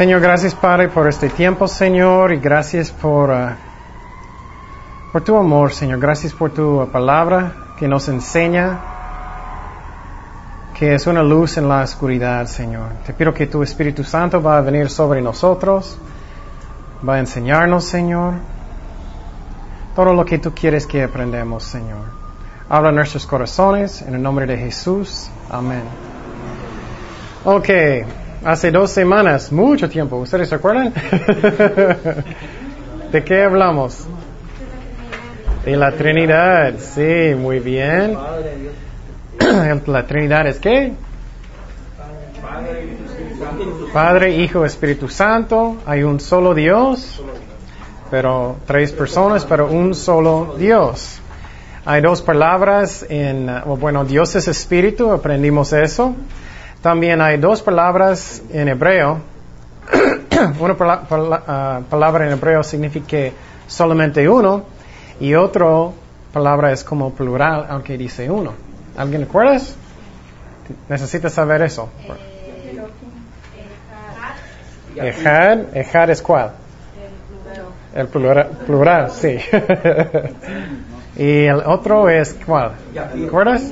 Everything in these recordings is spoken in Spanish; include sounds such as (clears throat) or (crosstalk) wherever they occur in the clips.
Señor, gracias Padre por este tiempo, Señor, y gracias por, uh, por tu amor, Señor. Gracias por tu palabra que nos enseña que es una luz en la oscuridad, Señor. Te pido que tu Espíritu Santo va a venir sobre nosotros, va a enseñarnos, Señor, todo lo que tú quieres que aprendamos, Señor. Habla nuestros corazones, en el nombre de Jesús. Amén. Ok, hace dos semanas, mucho tiempo, ¿ustedes se acuerdan? (laughs) ¿De qué hablamos? De la Trinidad, sí, muy bien. La Trinidad es qué? Padre, Hijo, Espíritu Santo. Hay un solo Dios, pero tres personas, pero un solo Dios. Hay dos palabras en, bueno, Dios es Espíritu, aprendimos eso. También hay dos palabras en hebreo. (coughs) Una ah, palabra en hebreo significa solamente uno y otra palabra es como plural, aunque dice uno. ¿Alguien recuerdas? Necesitas saber eso. Ejad, ejad es cuál? El plural, plural sí. (laughs) y el otro es cuál? ¿Recuerdas?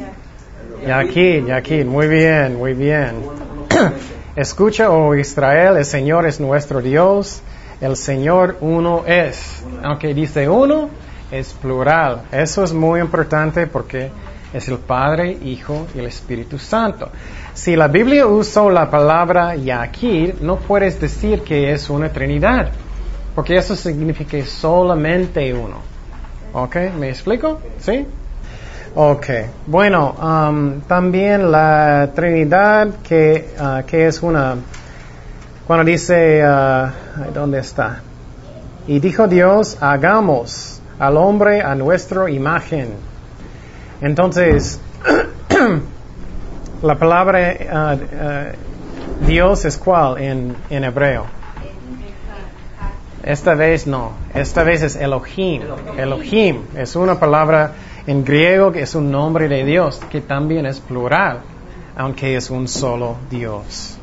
Yaquín, Yaquín, muy bien, muy bien. (clears throat) Escucha, oh Israel, el Señor es nuestro Dios, el Señor uno es. Aunque dice uno, es plural. Eso es muy importante porque es el Padre, Hijo y el Espíritu Santo. Si la Biblia usa la palabra Yaquir, no puedes decir que es una Trinidad, porque eso significa solamente uno. ¿Ok? ¿Me explico? ¿Sí? Ok. Bueno, um, también la Trinidad que, uh, que es una... Cuando dice... Uh, ¿Dónde está? Y dijo Dios, hagamos al hombre a nuestra imagen. Entonces, (clears throat) la palabra uh, Dios es cuál en, en hebreo? Esta vez no, esta vez es Elohim. Elohim es una palabra en griego que es un nombre de Dios, que también es plural, aunque es un solo Dios.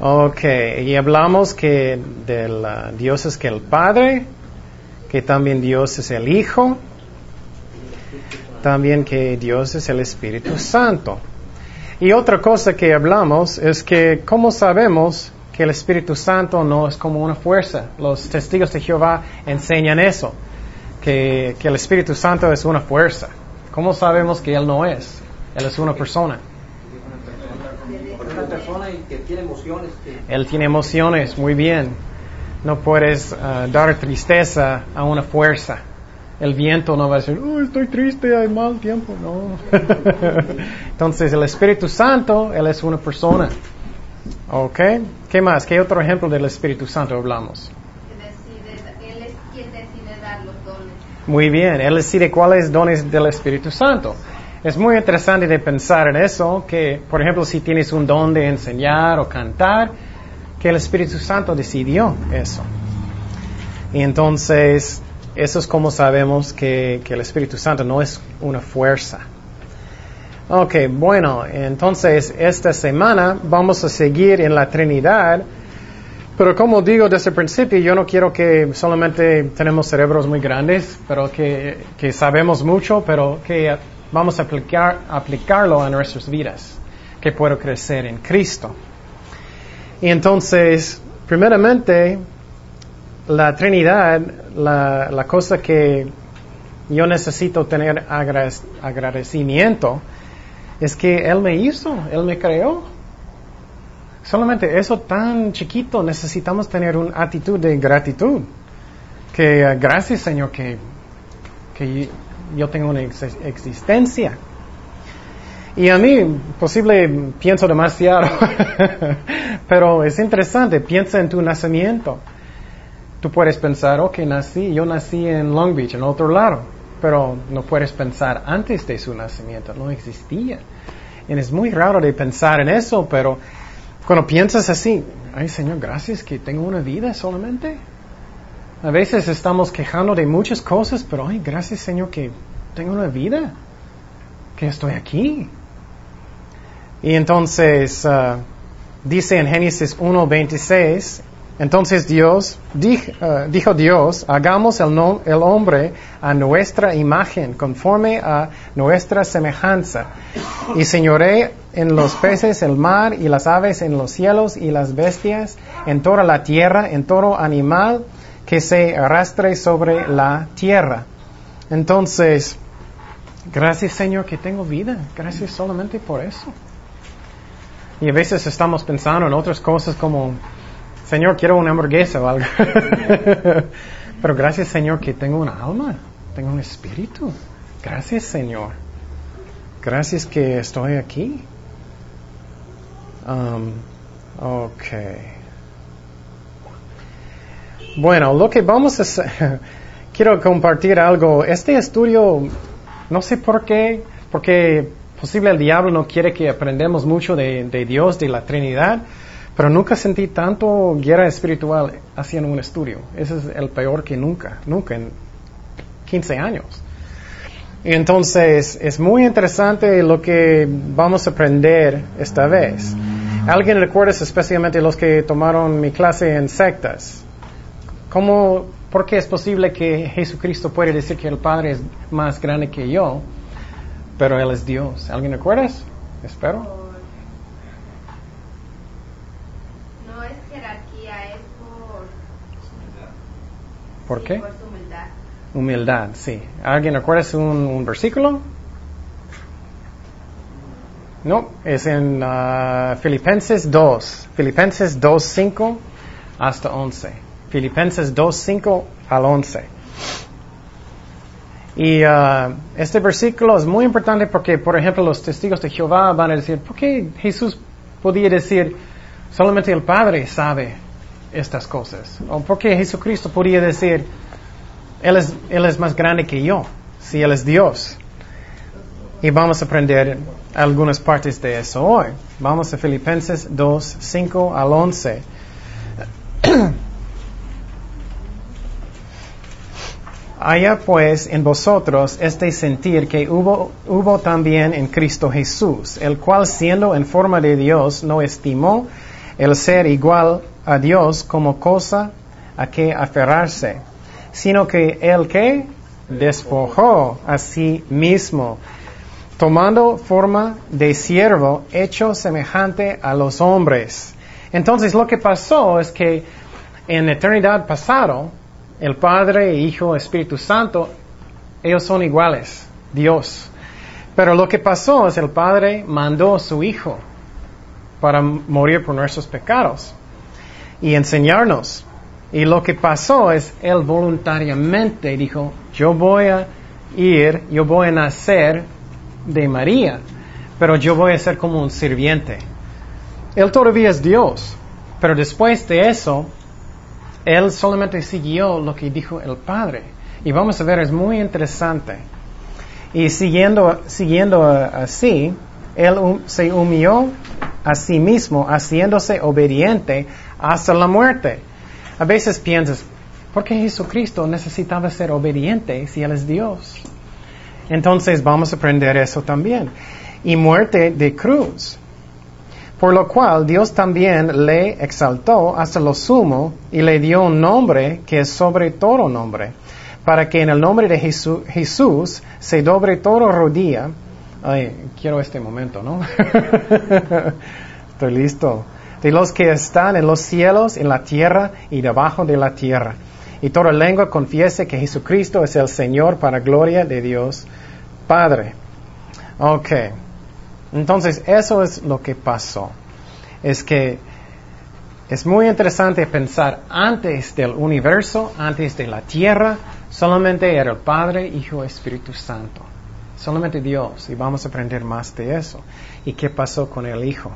Ok, y hablamos que del Dios es que el Padre, que también Dios es el Hijo, también que Dios es el Espíritu Santo. Y otra cosa que hablamos es que, ¿cómo sabemos que el Espíritu Santo no es como una fuerza? Los testigos de Jehová enseñan eso que, el Espíritu Santo es una fuerza. ¿Cómo sabemos que Él no es? Él es una persona. Él tiene emociones, muy bien. No puedes uh, dar tristeza a una fuerza. El viento no va a decir, oh, estoy triste, hay mal tiempo. No. (laughs) Entonces, el Espíritu Santo, Él es una persona. ¿Ok? ¿Qué más? ¿Qué otro ejemplo del Espíritu Santo hablamos? Muy bien, Él decide cuáles dones del Espíritu Santo. Es muy interesante de pensar en eso, que por ejemplo si tienes un don de enseñar o cantar, que el Espíritu Santo decidió eso. Y entonces, eso es como sabemos que, que el Espíritu Santo no es una fuerza. Ok, bueno, entonces esta semana vamos a seguir en la Trinidad pero como digo desde el principio, yo no quiero que solamente tenemos cerebros muy grandes, pero que, que sabemos mucho, pero que vamos a aplicar, aplicarlo a nuestras vidas, que puedo crecer en Cristo. Y entonces, primeramente, la Trinidad, la, la cosa que yo necesito tener agradecimiento es que Él me hizo, Él me creó. Solamente eso tan chiquito necesitamos tener una actitud de gratitud. Que eh, gracias Señor que, que yo tengo una existencia. Y a mí, posible, pienso demasiado, (laughs) pero es interesante, piensa en tu nacimiento. Tú puedes pensar, ok, nací, yo nací en Long Beach, en otro lado, pero no puedes pensar antes de su nacimiento, no existía. Y es muy raro de pensar en eso, pero cuando piensas así, ay Señor, gracias que tengo una vida solamente. A veces estamos quejando de muchas cosas, pero ay, gracias Señor que tengo una vida, que estoy aquí. Y entonces, uh, dice en Génesis 1.26, entonces Dios, eh, dijo, Dios, hagamos el, el, hombre a nuestra imagen, conforme a nuestra semejanza, y señoré en los peces, el mar, y las aves en los cielos, y las bestias, en toda la tierra, en todo animal que se arrastre sobre la tierra. Entonces, gracias Señor que tengo vida, gracias solamente por eso. Y a veces estamos pensando en otras cosas como Señor, quiero una hamburguesa o algo. (laughs) Pero gracias, Señor, que tengo una alma, tengo un espíritu. Gracias, Señor. Gracias que estoy aquí. Um, ok. Bueno, lo que vamos a hacer, (laughs) quiero compartir algo. Este estudio, no sé por qué, porque posible el diablo no quiere que aprendamos mucho de, de Dios, de la Trinidad. Pero nunca sentí tanto guerra espiritual haciendo un estudio. Ese es el peor que nunca, nunca en 15 años. Entonces es muy interesante lo que vamos a aprender esta vez. ¿Alguien recuerda especialmente los que tomaron mi clase en sectas? ¿Cómo, ¿Por qué es posible que Jesucristo puede decir que el Padre es más grande que yo, pero Él es Dios? ¿Alguien recuerda? Espero. ¿Por qué? Por humildad. Humildad, sí. ¿Alguien recuerda un, un versículo? No, es en uh, Filipenses 2. Filipenses 2, 5 hasta 11. Filipenses 2, 5 al 11. Y uh, este versículo es muy importante porque, por ejemplo, los testigos de Jehová van a decir, ¿por qué Jesús podía decir, solamente el Padre sabe estas cosas. O porque Jesucristo podría decir, él es, él es más grande que yo, si Él es Dios. Y vamos a aprender algunas partes de eso hoy. Vamos a Filipenses 2, 5 al 11. (clears throat) Haya pues en vosotros este sentir que hubo, hubo también en Cristo Jesús, el cual siendo en forma de Dios no estimó el ser igual a Dios como cosa a que aferrarse, sino que el que despojó a sí mismo, tomando forma de siervo hecho semejante a los hombres. Entonces lo que pasó es que en eternidad pasado, el Padre, Hijo, Espíritu Santo, ellos son iguales, Dios. Pero lo que pasó es el Padre mandó a su Hijo para morir por nuestros pecados y enseñarnos. Y lo que pasó es, él voluntariamente dijo, yo voy a ir, yo voy a nacer de María, pero yo voy a ser como un sirviente. Él todavía es Dios, pero después de eso, él solamente siguió lo que dijo el Padre. Y vamos a ver, es muy interesante. Y siguiendo, siguiendo así, él se humilló a sí mismo, haciéndose obediente hasta la muerte. A veces piensas, ¿por qué Jesucristo necesitaba ser obediente si Él es Dios? Entonces vamos a aprender eso también. Y muerte de cruz. Por lo cual Dios también le exaltó hasta lo sumo y le dio un nombre que es sobre todo nombre, para que en el nombre de Jesús se dobre todo rodilla. Ay, quiero este momento, ¿no? (laughs) Estoy listo de los que están en los cielos, en la tierra y debajo de la tierra. Y toda lengua confiese que Jesucristo es el Señor para gloria de Dios Padre. Ok. Entonces, eso es lo que pasó. Es que es muy interesante pensar antes del universo, antes de la tierra, solamente era el Padre, Hijo, Espíritu Santo. Solamente Dios. Y vamos a aprender más de eso. ¿Y qué pasó con el Hijo?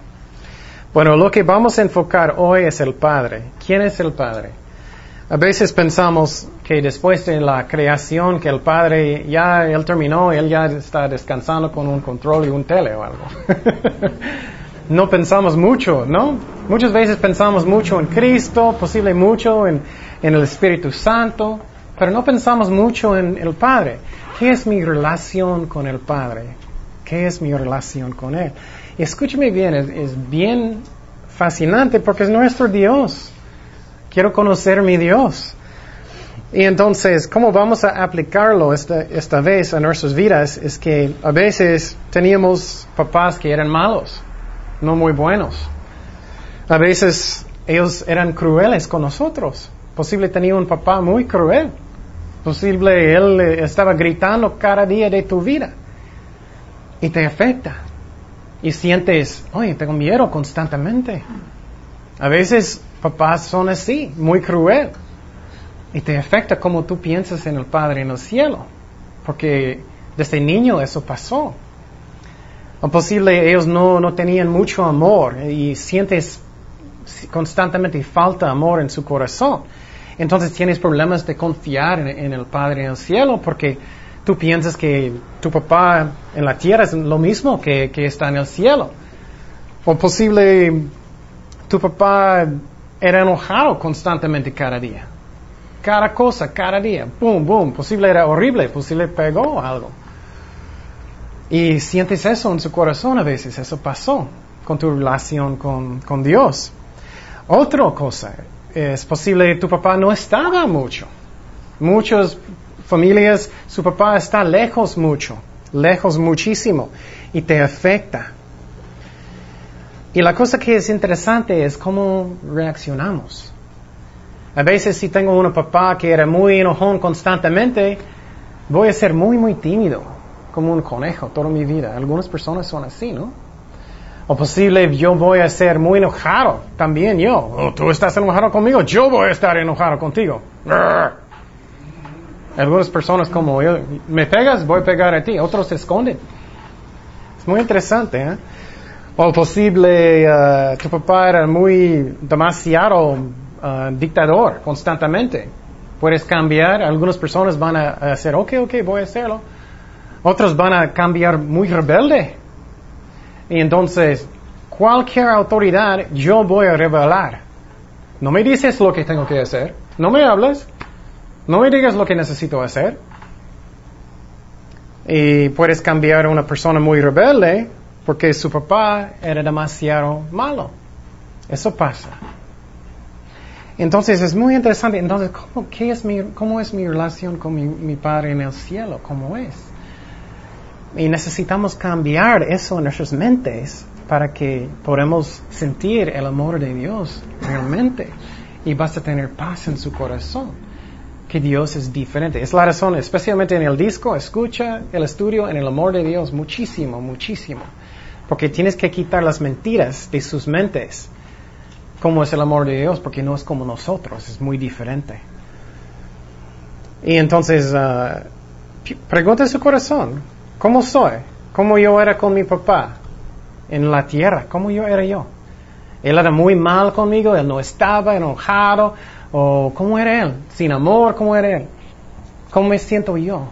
Bueno, lo que vamos a enfocar hoy es el Padre. ¿Quién es el Padre? A veces pensamos que después de la creación, que el Padre ya, él terminó, él ya está descansando con un control y un tele o algo. (laughs) no pensamos mucho, ¿no? Muchas veces pensamos mucho en Cristo, posible mucho en, en el Espíritu Santo, pero no pensamos mucho en el Padre. ¿Qué es mi relación con el Padre? ¿Qué es mi relación con Él? escúcheme bien, es, bien fascinante porque es nuestro Dios. Quiero conocer mi Dios. Y entonces, ¿cómo vamos a aplicarlo esta, esta vez a nuestras vidas? Es que a veces teníamos papás que eran malos, no muy buenos. A veces ellos eran crueles con nosotros. Posible tenía un papá muy cruel. Posible él estaba gritando cada día de tu vida. Y te afecta. Y sientes, oye, tengo miedo constantemente. A veces papás son así, muy cruel. Y te afecta como tú piensas en el Padre en el cielo. Porque desde niño eso pasó. O posible ellos no, no tenían mucho amor y sientes constantemente falta amor en su corazón. Entonces tienes problemas de confiar en, el Padre en el cielo porque tú piensas que tu papá en la tierra es lo mismo que, que está en el cielo. O posible tu papá era enojado constantemente cada día. Cada cosa, cada día. Boom, boom. Posible era horrible, posible pegó algo. Y sientes eso en su corazón a veces, eso pasó con tu relación con, con Dios. Otra cosa, es posible que tu papá no estaba mucho. Muchas familias, su papá está lejos mucho, lejos muchísimo, y te afecta. Y la cosa que es interesante es cómo reaccionamos. A veces si tengo un papá que era muy enojón constantemente, voy a ser muy, muy tímido, como un conejo toda mi vida. Algunas personas son así, ¿no? O posible yo voy a ser muy enojado, también yo. Oh, tú estás enojado conmigo, yo voy a estar enojado contigo. Algunas personas como yo, me pegas, voy a pegar a ti, otros se esconden. Es muy interesante, ¿eh? O posible uh, tu papá era muy demasiado uh, dictador constantemente. Puedes cambiar, algunas personas van a hacer, ok, ok, voy a hacerlo. Otros van a cambiar muy rebelde. Y entonces, cualquier autoridad yo voy a revelar. No me dices lo que tengo que hacer. No me hables. No me digas lo que necesito hacer. Y puedes cambiar a una persona muy rebelde porque su papá era demasiado malo. Eso pasa. Entonces es muy interesante. Entonces, ¿cómo, es, mi, cómo es mi relación con mi, mi Padre en el cielo? ¿Cómo es? Y necesitamos cambiar eso en nuestras mentes para que podamos sentir el amor de Dios realmente. Y vas a tener paz en su corazón. Que Dios es diferente. Es la razón, especialmente en el disco, escucha el estudio en el amor de Dios muchísimo, muchísimo. Porque tienes que quitar las mentiras de sus mentes. ¿Cómo es el amor de Dios? Porque no es como nosotros, es muy diferente. Y entonces, uh, pregunta su corazón, ¿cómo soy? ¿Cómo yo era con mi papá en la tierra? ¿Cómo yo era yo? Él era muy mal conmigo, él no estaba enojado, o cómo era él, sin amor, cómo era él, cómo me siento yo.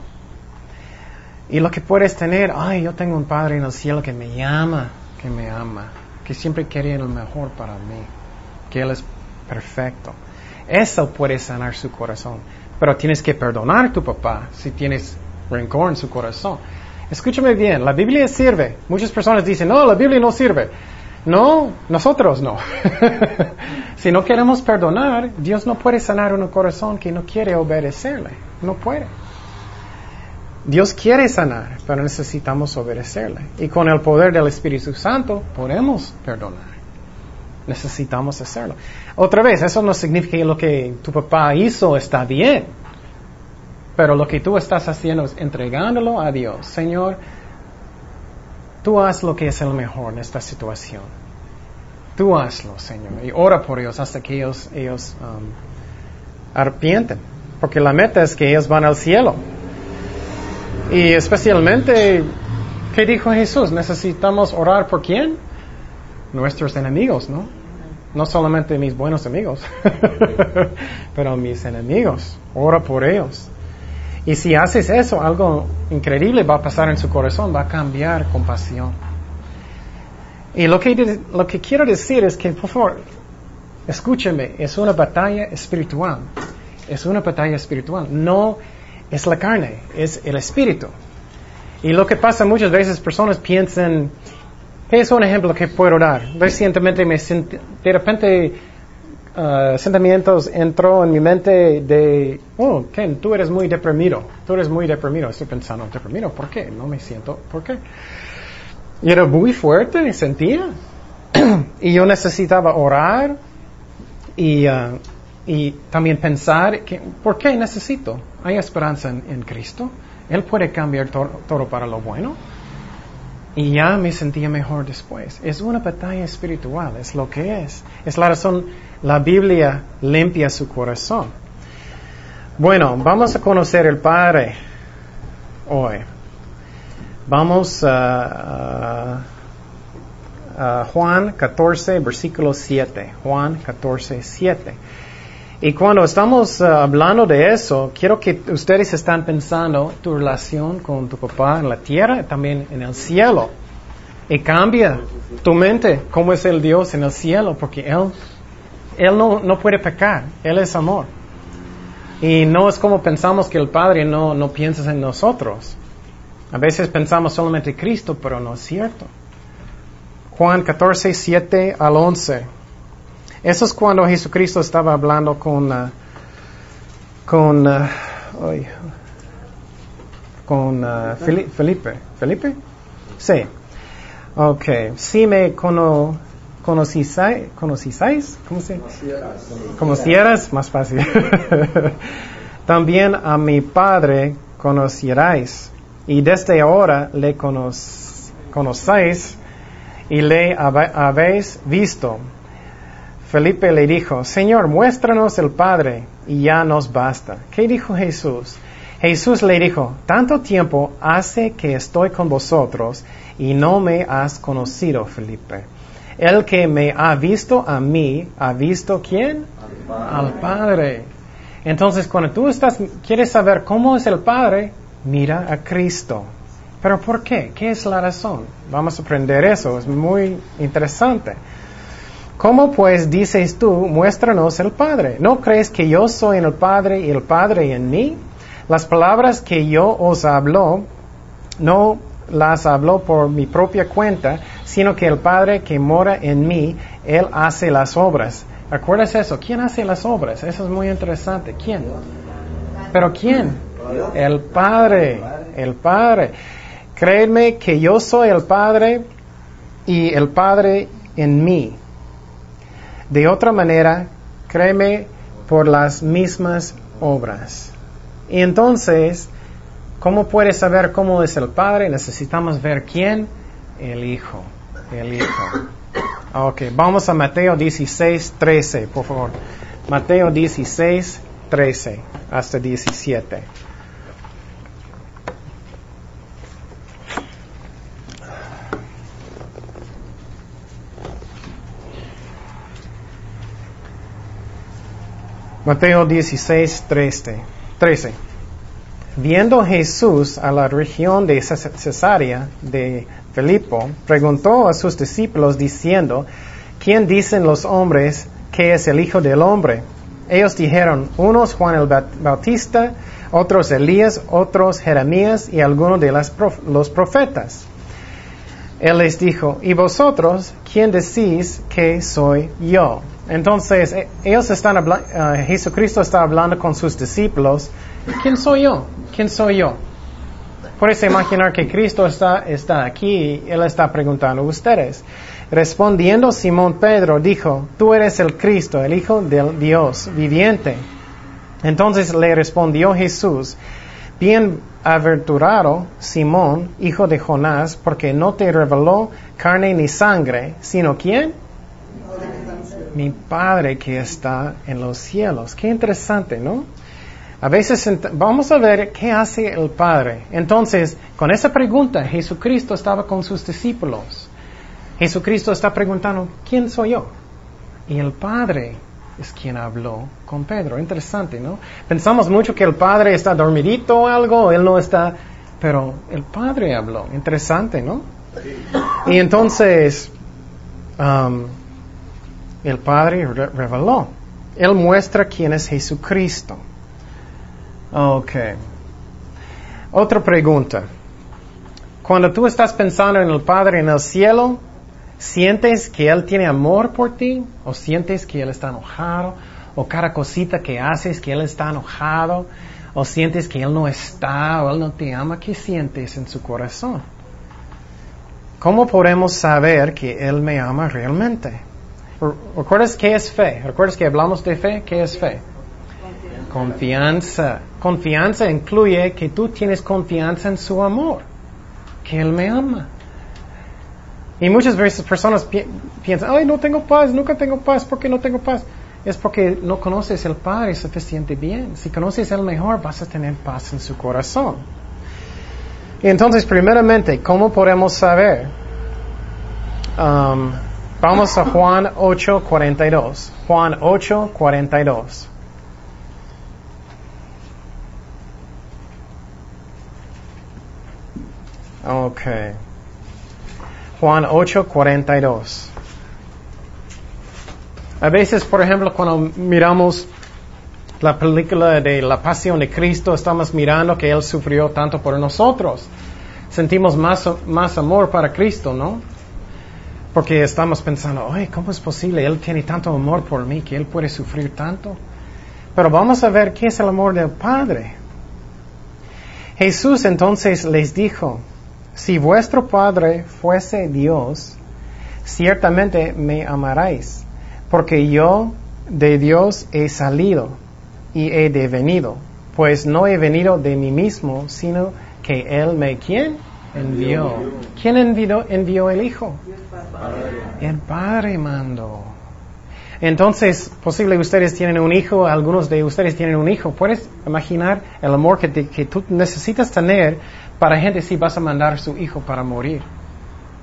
Y lo que puedes tener, ay, yo tengo un Padre en el cielo que me ama, que me ama, que siempre quiere lo mejor para mí, que Él es perfecto. Eso puede sanar su corazón. Pero tienes que perdonar a tu papá si tienes rencor en su corazón. Escúchame bien, la Biblia sirve. Muchas personas dicen, no, la Biblia no sirve. No, nosotros no. (laughs) si no queremos perdonar, Dios no puede sanar un corazón que no quiere obedecerle. No puede. Dios quiere sanar, pero necesitamos obedecerle. Y con el poder del Espíritu Santo podemos perdonar. Necesitamos hacerlo. Otra vez, eso no significa que lo que tu papá hizo está bien. Pero lo que tú estás haciendo es entregándolo a Dios. Señor, tú haz lo que es el mejor en esta situación. Tú hazlo, Señor. Y ora por ellos hasta que ellos, ellos um, arrepienten. Porque la meta es que ellos van al cielo. Y especialmente, ¿qué dijo Jesús? Necesitamos orar por quién? Nuestros enemigos, ¿no? No solamente mis buenos amigos, (laughs) pero mis enemigos. Ora por ellos. Y si haces eso, algo increíble va a pasar en su corazón, va a cambiar compasión. Y lo que, lo que quiero decir es que, por favor, escúcheme, es una batalla espiritual. Es una batalla espiritual. No es la carne, es el espíritu. Y lo que pasa muchas veces, personas piensan, Es un ejemplo que puedo dar. Recientemente me sentí, de repente uh, sentimientos entró en mi mente de, oh, Ken, tú eres muy deprimido, tú eres muy deprimido. Estoy pensando, deprimido, ¿por qué? No me siento, ¿por qué? Y era muy fuerte, sentía. (clears throat) y yo necesitaba orar y, uh, y también pensar, que, ¿por qué necesito? Hay esperanza en, Cristo. Él puede cambiar todo para lo bueno. Y ya me sentía mejor después. Es una batalla espiritual, es lo que es. Es la razón, la Biblia limpia su corazón. Bueno, vamos a conocer el Padre hoy. Vamos a, Juan 14, versículo 7. Juan 14, 7. Y cuando estamos uh, hablando de eso, quiero que ustedes están pensando tu relación con tu papá en la tierra y también en el cielo. Y cambia tu mente, cómo es el Dios en el cielo, porque Él, él no, no puede pecar, Él es amor. Y no es como pensamos que el Padre no, no piensa en nosotros. A veces pensamos solamente en Cristo, pero no es cierto. Juan 14, 7 al 11. Eso es cuando Jesucristo estaba hablando con, uh, con, uh, con uh, Felipe. ¿Felipe? Sí. Ok. Si me cono, conocisáis, ¿cómo se? Conocieras, más fácil. (laughs) También a mi Padre conocierais. Y desde ahora le conocéis y le habéis visto. Felipe le dijo, Señor, muéstranos el Padre y ya nos basta. ¿Qué dijo Jesús? Jesús le dijo, tanto tiempo hace que estoy con vosotros y no me has conocido, Felipe. El que me ha visto a mí, ¿ha visto quién? Al Padre. Entonces, cuando tú estás, quieres saber cómo es el Padre, mira a Cristo. Pero ¿por qué? ¿Qué es la razón? Vamos a aprender eso, es muy interesante. ¿Cómo pues dices tú, muéstranos el Padre? ¿No crees que yo soy en el Padre y el Padre en mí? Las palabras que yo os hablo, no las hablo por mi propia cuenta, sino que el Padre que mora en mí, Él hace las obras. ¿Recuerdas eso? ¿Quién hace las obras? Eso es muy interesante. ¿Quién? ¿Pero quién? El Padre. El Padre. Créeme que yo soy el Padre y el Padre en mí. De otra manera, créeme por las mismas obras. Y entonces, ¿cómo puedes saber cómo es el Padre? Necesitamos ver quién. El Hijo. El Hijo. Ok, vamos a Mateo 16, 13, por favor. Mateo 16, 13 hasta 17. Mateo 16, 13. Viendo Jesús a la región de Cesarea de Filipo, preguntó a sus discípulos diciendo, ¿quién dicen los hombres que es el Hijo del Hombre? Ellos dijeron, unos Juan el Bautista, otros Elías, otros Jeremías y algunos de los profetas. Él les dijo, ¿y vosotros quién decís que soy yo? Entonces, e, ellos están eh, Jesucristo está hablando con sus discípulos. ¿Quién soy yo? ¿Quién soy yo? Puedes imaginar que Cristo está, está aquí y Él está preguntando a ustedes. Respondiendo Simón Pedro dijo, tú eres el Cristo, el Hijo del Dios viviente. Entonces le respondió Jesús, Bienaventurado Simón, hijo de Jonás, porque no te reveló carne ni sangre, sino quién? mi Padre que está en los cielos. Qué interesante, ¿no? A veces vamos a ver qué hace el Padre. Entonces, con esa pregunta, Jesucristo estaba con sus discípulos. Jesucristo está preguntando, ¿quién soy yo? Y el Padre es quien habló con Pedro. Interesante, ¿no? Pensamos mucho que el Padre está dormidito o algo, él no está, pero el Padre habló. Interesante, ¿no? Y entonces, um, el Padre reveló. Él muestra quién es Jesucristo. Ok. Otra pregunta. Cuando tú estás pensando en el Padre en el cielo, ¿Sientes que Él tiene amor por ti? ¿O sientes que Él está enojado? ¿O cada cosita que haces que Él está enojado? ¿O sientes que Él no está o Él no te ama? ¿Qué sientes en su corazón? ¿Cómo podemos saber que Él me ama realmente? ¿Recuerdas qué es fe? ¿Recuerdas que hablamos de fe? ¿Qué es fe? Confianza. Confianza incluye que tú tienes confianza en su amor, que Él me ama. Y muchas veces personas piensan, ay, no tengo paz, nunca tengo paz, ¿por qué no tengo paz? Es porque no conoces el Padre suficiente bien. Si conoces el mejor, vas a tener paz en su corazón. Y entonces, primeramente, ¿cómo podemos saber? Um, vamos a Juan 8, 42. Juan 8, 42. Okay. Juan 8, 42. A veces, por ejemplo, cuando miramos la película de la pasión de Cristo, estamos mirando que Él sufrió tanto por nosotros. Sentimos más, más amor para Cristo, ¿no? Porque estamos pensando, ay, ¿cómo es posible? Él tiene tanto amor por mí que Él puede sufrir tanto. Pero vamos a ver qué es el amor del Padre. Jesús entonces les dijo, si vuestro Padre fuese Dios, ciertamente me amaréis, porque yo de Dios he salido y he devenido, pues no he venido de mí mismo, sino que Él me, ¿quién? Envió. ¿Quién envió, envió el Hijo? El Padre mandó. Entonces, posible ustedes tienen un hijo, algunos de ustedes tienen un hijo. ¿Puedes imaginar el amor que, que tú necesitas tener para gente si vas a mandar su hijo para morir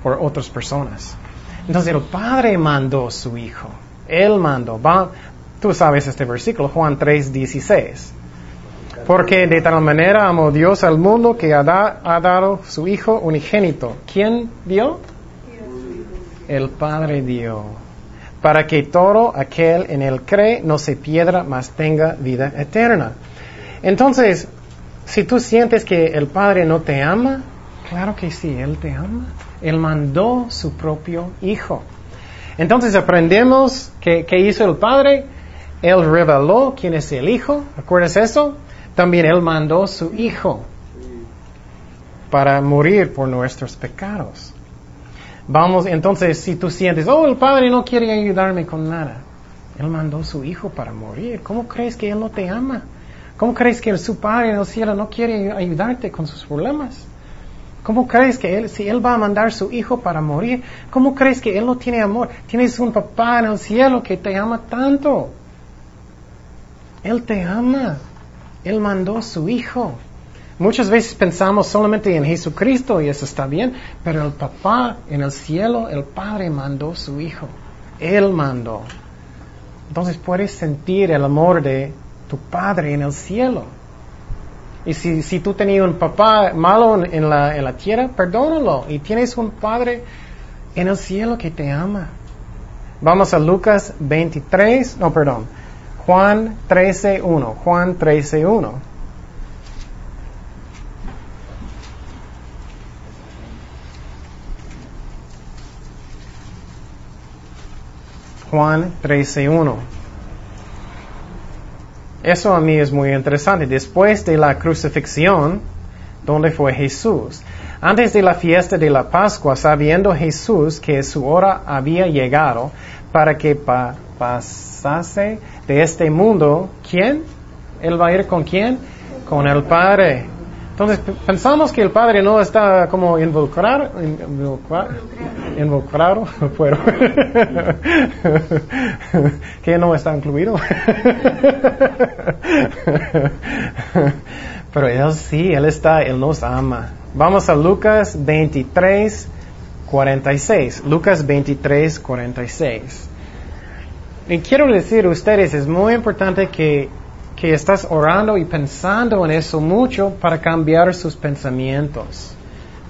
por otras personas? Entonces, el Padre mandó su hijo. Él mandó. tú sabes este versículo, Juan 3, 16. Porque de tal manera amó Dios al mundo que ha, ha dado su Hijo unigénito. ¿Quién dio? El Padre dio. Para que todo aquel en él cree no se piedra, mas tenga vida eterna. Entonces, si tú sientes que el Padre no te ama, claro que sí, Él te ama. Él mandó su propio Hijo. Entonces aprendemos que, que hizo el Padre. Él reveló quién es el Hijo. ¿Recuerdas eso? También Él mandó su Hijo para morir por nuestros pecados. Vamos, entonces, si tú sientes, oh, el Padre no quiere ayudarme con nada, Él mandó su Hijo para morir. ¿Cómo crees que Él no te ama? ¿Cómo crees que su Padre en el cielo no quiere ayudarte con sus problemas? ¿Cómo crees que Él, si Él va a mandar su Hijo para morir, cómo crees que Él no tiene amor? Tienes un papá en el cielo que te ama tanto. Él te ama. Él mandó su Hijo. Muchas veces pensamos solamente en Jesucristo y eso está bien, pero el papá en el cielo, el Padre mandó su Hijo. Él mandó. Entonces puedes sentir el amor de tu Padre en el cielo. Y si, si tú tenías un papá malo en la, en la tierra, perdónalo. Y tienes un Padre en el cielo que te ama. Vamos a Lucas 23, no, perdón, Juan 13.1. Juan 13.1. Juan 13.1. Eso a mí es muy interesante. Después de la crucifixión, ¿dónde fue Jesús? Antes de la fiesta de la Pascua, sabiendo Jesús que su hora había llegado para que pasase de este mundo, ¿quién? ¿Él va a ir con quién? Con el Padre. Entonces pensamos que el Padre no está como involucrado, involucrado, pero (laughs) (laughs) que no está incluido. (laughs) pero Él sí, Él está, Él nos ama. Vamos a Lucas 23, 46. Lucas 23, 46. Y quiero decir a ustedes, es muy importante que, que estás orando y pensando en eso mucho para cambiar sus pensamientos,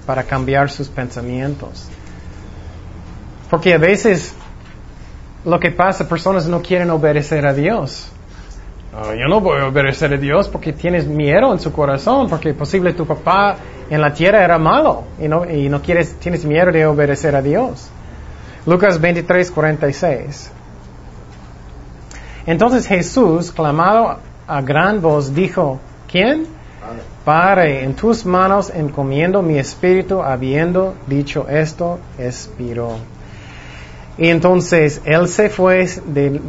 para cambiar sus pensamientos. Porque a veces lo que pasa, personas no quieren obedecer a Dios. yo no voy a obedecer a Dios porque tienes miedo en su corazón, porque posible tu papá en la tierra era malo y no, y no quieres, tienes miedo de obedecer a Dios. Lucas 23, 46. Entonces Jesús, clamado a gran voz, dijo, ¿quién? Padre, en tus manos encomiendo mi espíritu, habiendo dicho esto, expiró. Y entonces Él se fue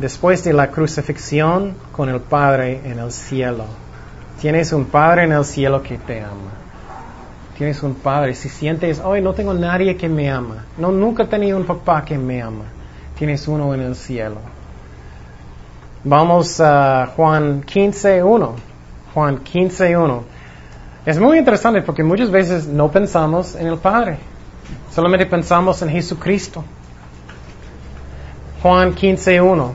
después de la crucifixión con el Padre en el cielo. Tienes un Padre en el cielo que te ama. Tienes un Padre. Si sientes, hoy no tengo nadie que me ama. No, nunca he tenido un papá que me ama. Tienes uno en el cielo. Vamos a Juan 15.1. Juan 15.1. Es muy interesante porque muchas veces no pensamos en el Padre. Solamente pensamos en Jesucristo. Juan 15.1.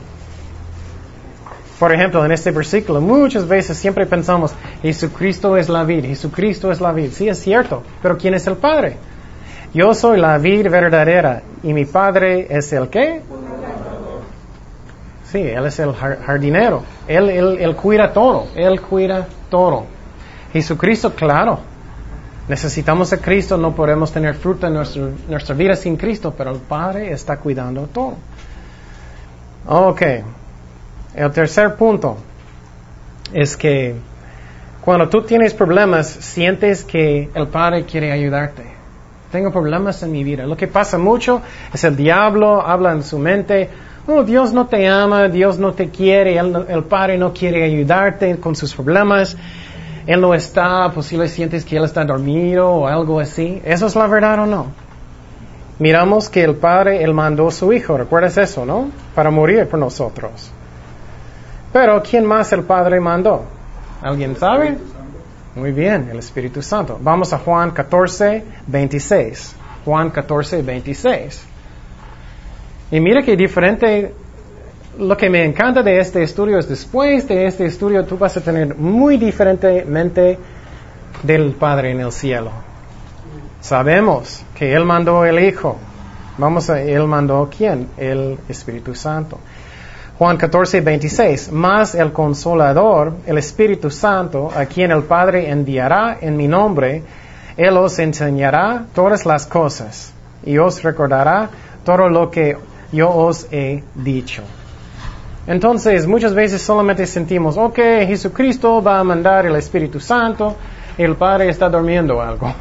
Por ejemplo, en este versículo, muchas veces siempre pensamos, Jesucristo es la vid, Jesucristo es la vid. Sí, es cierto, pero ¿quién es el Padre? Yo soy la vid verdadera y mi Padre es el qué? Sí, Él es el jardinero. Él, él, cuida todo. Él cuida todo. Jesucristo, claro. Necesitamos a Cristo, no podemos tener fruto en nuestra vida sin Cristo, pero el Padre está cuidando todo. Ok. El tercer punto es que cuando tú tienes problemas, sientes que el Padre quiere ayudarte. Tengo problemas en mi vida. Lo que pasa mucho es el diablo habla en su mente, oh, Dios no te ama, Dios no te quiere, el, Padre no quiere ayudarte con sus problemas, Él no está, posible sientes que Él está dormido o algo así. ¿Eso es la verdad o no? Miramos que el Padre, Él mandó a su Hijo, ¿recuerdas eso, no? Para morir por nosotros. Pero ¿quién más el Padre mandó? ¿Alguien sabe? Muy bien, el Espíritu Santo. Vamos a Juan 14, 26. Juan 14, 26. Y mira que diferente, lo que me encanta de este estudio es después de este estudio tú vas a tener muy diferentemente del Padre en el cielo. Sabemos que Él mandó el Hijo. Vamos a, Él mandó quién? El Espíritu Santo. Juan 14, 26. Más el consolador, el Espíritu Santo, a quien el Padre enviará en mi nombre, Él os enseñará todas las cosas y os recordará todo lo que yo os he dicho. Entonces, muchas veces solamente sentimos, ok, Jesucristo va a mandar el Espíritu Santo, el Padre está durmiendo algo.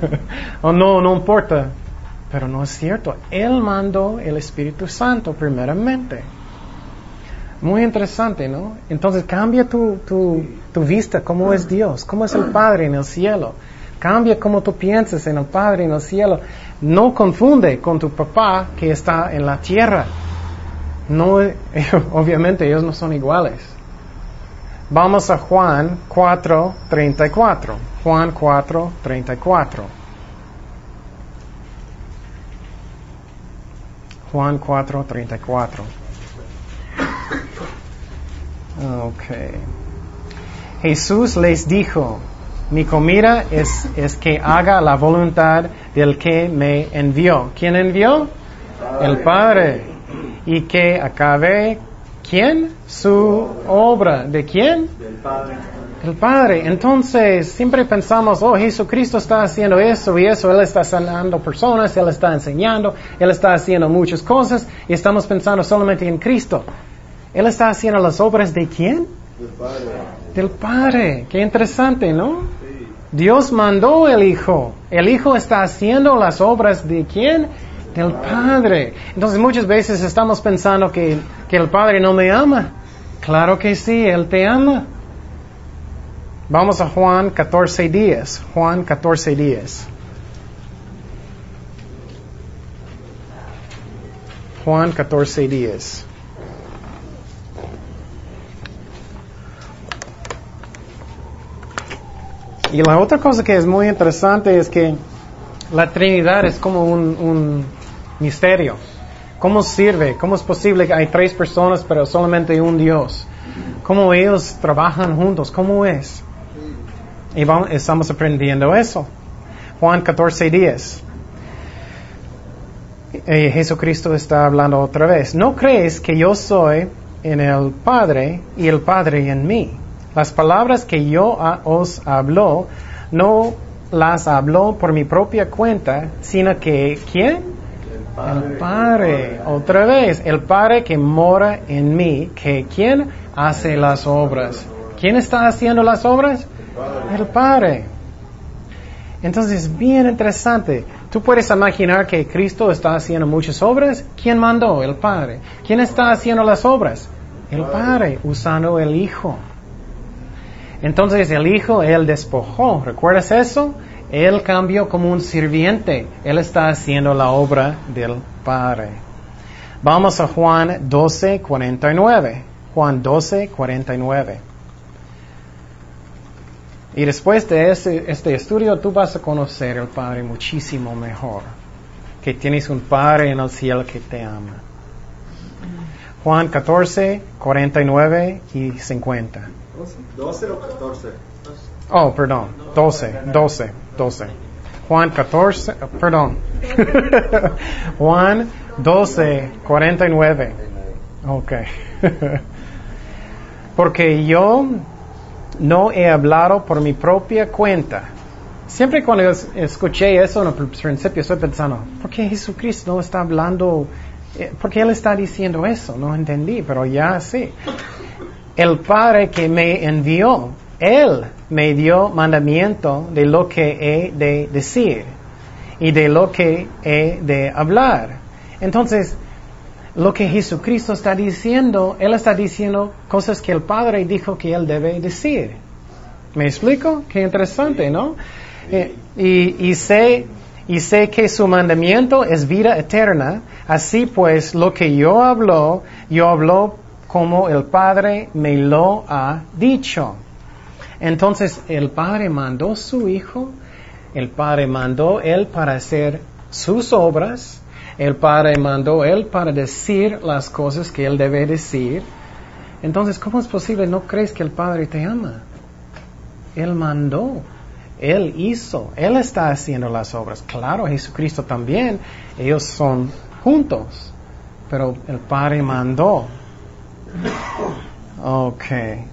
(laughs) o no, no importa. Pero no es cierto. Él mandó el Espíritu Santo primeramente. Muy interesante, ¿no? Entonces cambia tu, tu, tu vista, cómo es Dios, cómo es el Padre en el cielo. Cambia cómo tú piensas en el Padre en el cielo. No confunde con tu papá que está en la tierra. No, (laughs) obviamente ellos no son iguales. Vamos a Juan 4:34. Juan 4:34. Juan 4:34. Ok. Jesús les dijo, mi comida es, es que haga la voluntad del que me envió. ¿Quién envió? El Padre. Y que acabe, ¿quién? Su obra. ¿De quién? Del Padre. El Padre. Entonces, siempre pensamos, oh, Jesucristo está haciendo eso y eso, Él está sanando personas, Él está enseñando, Él está haciendo muchas cosas y estamos pensando solamente en Cristo. Él está haciendo las obras de quién? Del Padre. Del Padre. Qué interesante, ¿no? Dios mandó el Hijo. El Hijo está haciendo las obras de quién? Del Padre. Entonces muchas veces estamos pensando que, que el Padre no me ama. Claro que sí, Él te ama. Vamos a Juan 14 días. Juan 14 días. Juan 14 días. Y la otra cosa que es muy interesante es que la Trinidad es como un, misterio. ¿Cómo sirve? ¿Cómo es posible que hay tres personas pero solamente un Dios? ¿Cómo ellos trabajan juntos? ¿Cómo es? Y vamos, estamos aprendiendo eso. Juan 14, 10. Eh, Jesucristo está hablando otra vez. ¿No crees que yo soy en el Padre y el Padre en mí? Las palabras que yo os hablo, no las hablo por mi propia cuenta, sino que ¿quién? El Padre. Otra vez, el Padre que mora en mí, que ¿quién hace las obras? ¿Quién está haciendo las obras? El Padre. Entonces, bien interesante. Tú puedes imaginar que Cristo está haciendo muchas obras. ¿Quién mandó? El Padre. ¿Quién está haciendo las obras? El Padre, usando el Hijo. Entonces el Hijo, Él despojó. ¿Recuerdas eso? Él cambió como un sirviente. Él está haciendo la obra del Padre. Vamos a Juan 12, 49. Juan 12, 49. Y después de este, este estudio tú vas a conocer al Padre muchísimo mejor. Que tienes un Padre en el cielo que te ama. Juan 14, 49 y 50. 12 o 14. Oh, perdón, 12, 12, 12. Juan 14, perdón. (laughs) Juan 12, 49. Ok. (laughs) Porque yo no he hablado por mi propia cuenta. Siempre cuando escuché eso en el principio estoy pensando, ¿por qué Jesucristo no está hablando? Eh, ¿Por qué Él está diciendo eso? No entendí, pero ya sí. El Padre que me envió, Él me dio mandamiento de lo que he de decir y de lo que he de hablar. Entonces, lo que Jesucristo está diciendo, Él está diciendo cosas que el Padre dijo que Él debe decir. ¿Me explico? Qué interesante, ¿no? Eh, y, y, sé, y sé que su mandamiento es vida eterna, así pues lo que yo hablo, yo hablo como el Padre me lo ha dicho. Entonces el Padre mandó su Hijo, el Padre mandó Él para hacer sus obras, el Padre mandó Él para decir las cosas que Él debe decir. Entonces, ¿cómo es posible? ¿No crees que el Padre te ama? Él mandó, Él hizo, Él está haciendo las obras. Claro, Jesucristo también, ellos son juntos, pero el Padre mandó. Ok,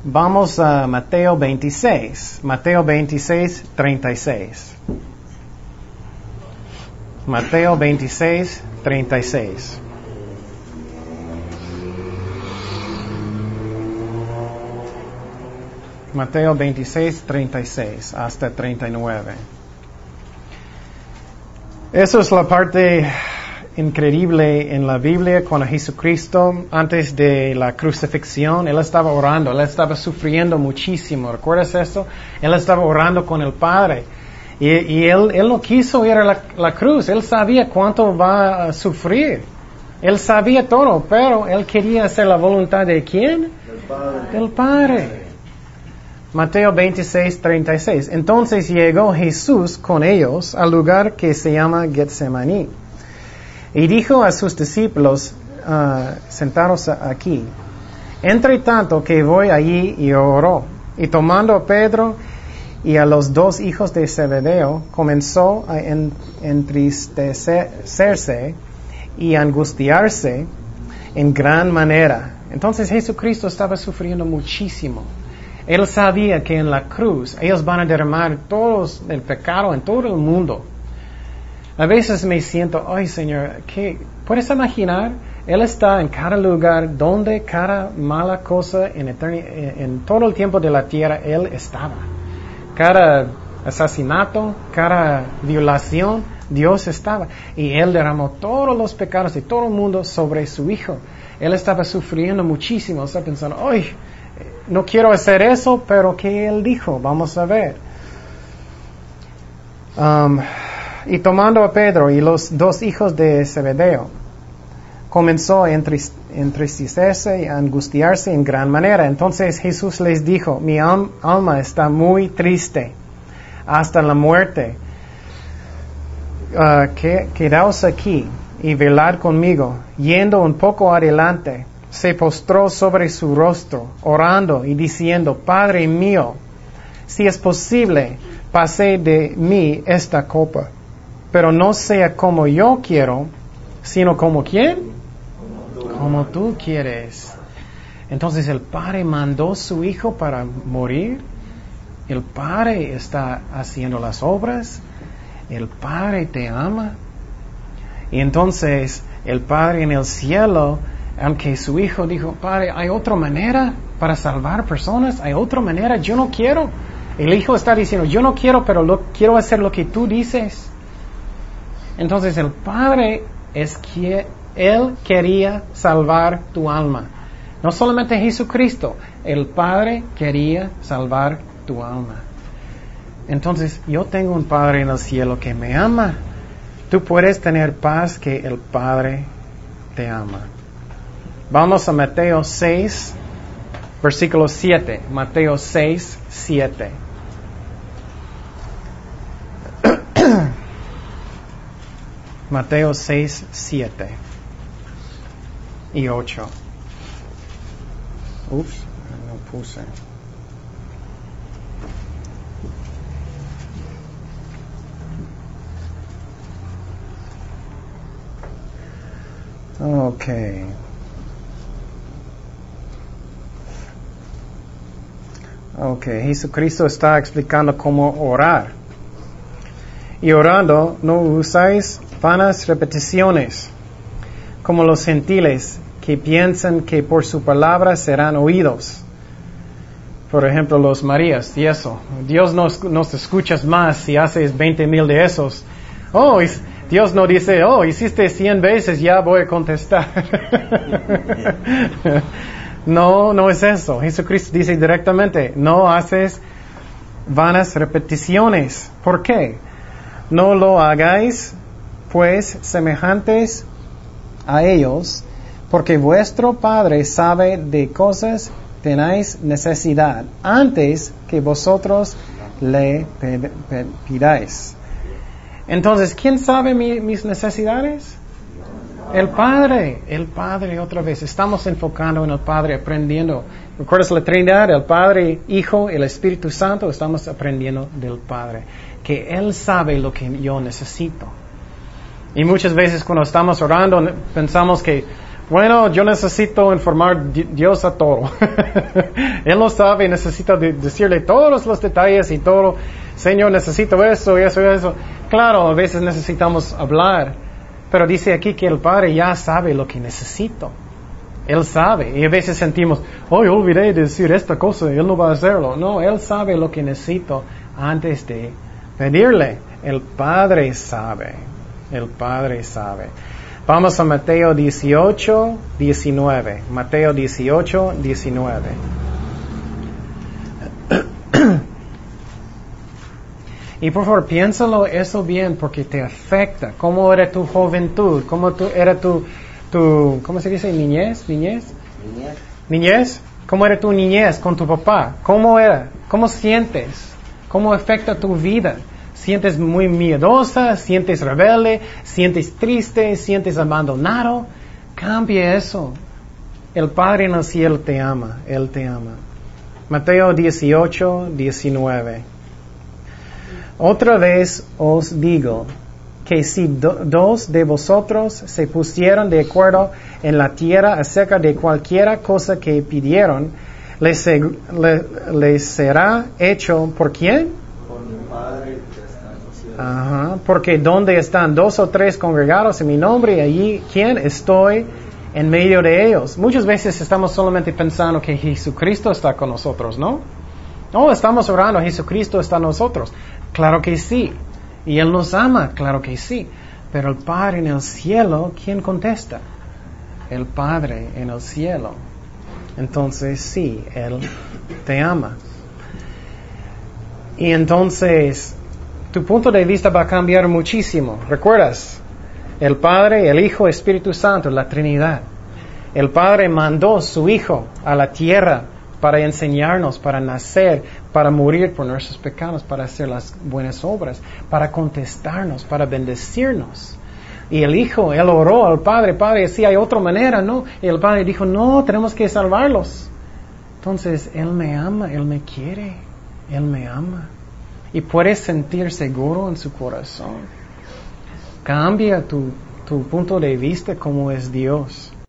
vamos a Mateo 26, Mateo 26, 36. Mateo 26, 36. Mateo 26, 36 hasta 39. Eso es la parte increíble en la Biblia cuando Jesucristo, antes de la crucifixión, Él estaba orando, Él estaba sufriendo muchísimo. ¿Recuerdas eso? Él estaba orando con el Padre. Y, él, él, no quiso ir a la, la, cruz, Él sabía cuánto va a sufrir. Él sabía todo, pero Él quería hacer la voluntad de quién? Padre. Del Padre. Mateo 26, 36. Entonces llegó Jesús con ellos al lugar que se llama Getsemaní y dijo a sus discípulos, uh, sentaros aquí. Entre tanto que voy allí y oró, y tomando a Pedro y a los dos hijos de Zebedeo, comenzó a entristecerse y angustiarse en gran manera. Entonces Jesucristo estaba sufriendo muchísimo. Él sabía que en la cruz ellos van a derramar todos el pecado en todo el mundo. A veces me siento, ay Señor, ¿qué? ¿puedes imaginar? Él está en cada lugar donde cada mala cosa en, en todo el tiempo de la tierra, Él estaba. Cada asesinato, cada violación, Dios estaba. Y Él derramó todos los pecados de todo el mundo sobre su Hijo. Él estaba sufriendo muchísimo. Está pensando, ay, no quiero hacer eso, pero ¿qué Él dijo? Vamos a ver. Um, y tomando a Pedro y los dos hijos de Zebedeo, comenzó a entristecerse y a angustiarse en gran manera. Entonces Jesús les dijo, mi alma está muy triste hasta la muerte. Uh, quedaos aquí y velad conmigo. Yendo un poco adelante, se postró sobre su rostro, orando y diciendo, Padre mío, si es posible, pase de mí esta copa pero no sea como yo quiero, sino como quién? Como tú quieres. Entonces el Padre mandó su Hijo para morir. El Padre está haciendo las obras. El Padre te ama. Y entonces el Padre en el cielo, aunque su Hijo dijo, Padre, ¿hay otra manera para salvar personas? ¿Hay otra manera? Yo no quiero. El Hijo está diciendo, yo no quiero, pero lo, quiero hacer lo que tú dices. Entonces el Padre es que Él quería salvar tu alma. No solamente Jesucristo, el Padre quería salvar tu alma. Entonces yo tengo un Padre en el cielo que me ama. Tú puedes tener paz que el Padre te ama. Vamos a Mateo 6, versículo 7. Mateo 6, 7. Mateo 6, 7 y 8. Ups, no puse. Ok. Ok, Jesucristo está explicando cómo orar. Y orando, no usáis vanas repeticiones, como los gentiles que piensan que por su palabra serán oídos. Por ejemplo, los Marías y eso. Dios nos, nos escuchas más si haces 20 mil de esos. Oh, Dios no dice, oh, hiciste 100 veces, ya voy a contestar. (laughs) no, no es eso. Jesucristo dice directamente, no haces vanas repeticiones. ¿Por qué? No lo hagáis pues semejantes a ellos, porque vuestro Padre sabe de cosas tenéis necesidad antes que vosotros le pidáis. Entonces, ¿quién sabe mis necesidades? El Padre, el Padre otra vez. Estamos enfocando en el Padre, aprendiendo. ¿Recuerdas la Trinidad? El Padre, Hijo, el Espíritu Santo. Estamos aprendiendo del Padre. Que Él sabe lo que yo necesito. Y muchas veces cuando estamos orando pensamos que, bueno, yo necesito informar Dios a todo. (laughs) Él lo sabe, necesito decirle todos los detalles y todo. Señor, necesito eso y eso y eso. Claro, a veces necesitamos hablar, pero dice aquí que el Padre ya sabe lo que necesito. Él sabe. Y a veces sentimos, hoy olvidé de decir esta cosa, Él no va a hacerlo. No, Él sabe lo que necesito antes de pedirle. El Padre sabe. El Padre sabe. Vamos a Mateo 18, 19. Mateo 18, 19. Y por favor, piénsalo eso bien porque te afecta. ¿Cómo era tu juventud? ¿Cómo tu, era tu, tu, ¿cómo se dice? Niñez, niñez. Niñez. Niñez. ¿Cómo era tu niñez con tu papá? ¿Cómo era? ¿Cómo sientes? ¿Cómo afecta tu vida? Sientes muy miedosa, sientes rebelde, sientes triste, sientes abandonado, cambia eso. El Padre en el cielo te ama, Él te ama. Mateo 18, 19. Otra vez os digo que si dos de vosotros se pusieron de acuerdo en la tierra acerca de cualquiera cosa que pidieron, les, les será hecho por quién? Porque donde están dos o tres congregados en mi nombre, allí, ¿quién? Estoy en medio de ellos. Muchas veces estamos solamente pensando que Jesucristo está con nosotros, ¿no? No, estamos orando, Jesucristo está en nosotros. Claro que sí. Y Él nos ama, claro que sí. Pero el Padre en el cielo, ¿quién contesta? El Padre en el cielo. Entonces sí, Él te ama. Y entonces tu punto de vista va a cambiar muchísimo. ¿Recuerdas? El Padre, el Hijo, Espíritu Santo, la Trinidad. El Padre mandó su Hijo a la tierra para enseñarnos, para nacer, para morir por nuestros pecados, para hacer las buenas obras, para contestarnos, para bendecirnos. Y el Hijo, Él oró al Padre, Padre, si hay otra manera, ¿no? Y el Padre dijo, no, tenemos que salvarlos. Entonces, Él me ama, Él me quiere, Él me ama y puedes sentir seguro en su corazón. Cambia tu, tu punto de vista como es Dios.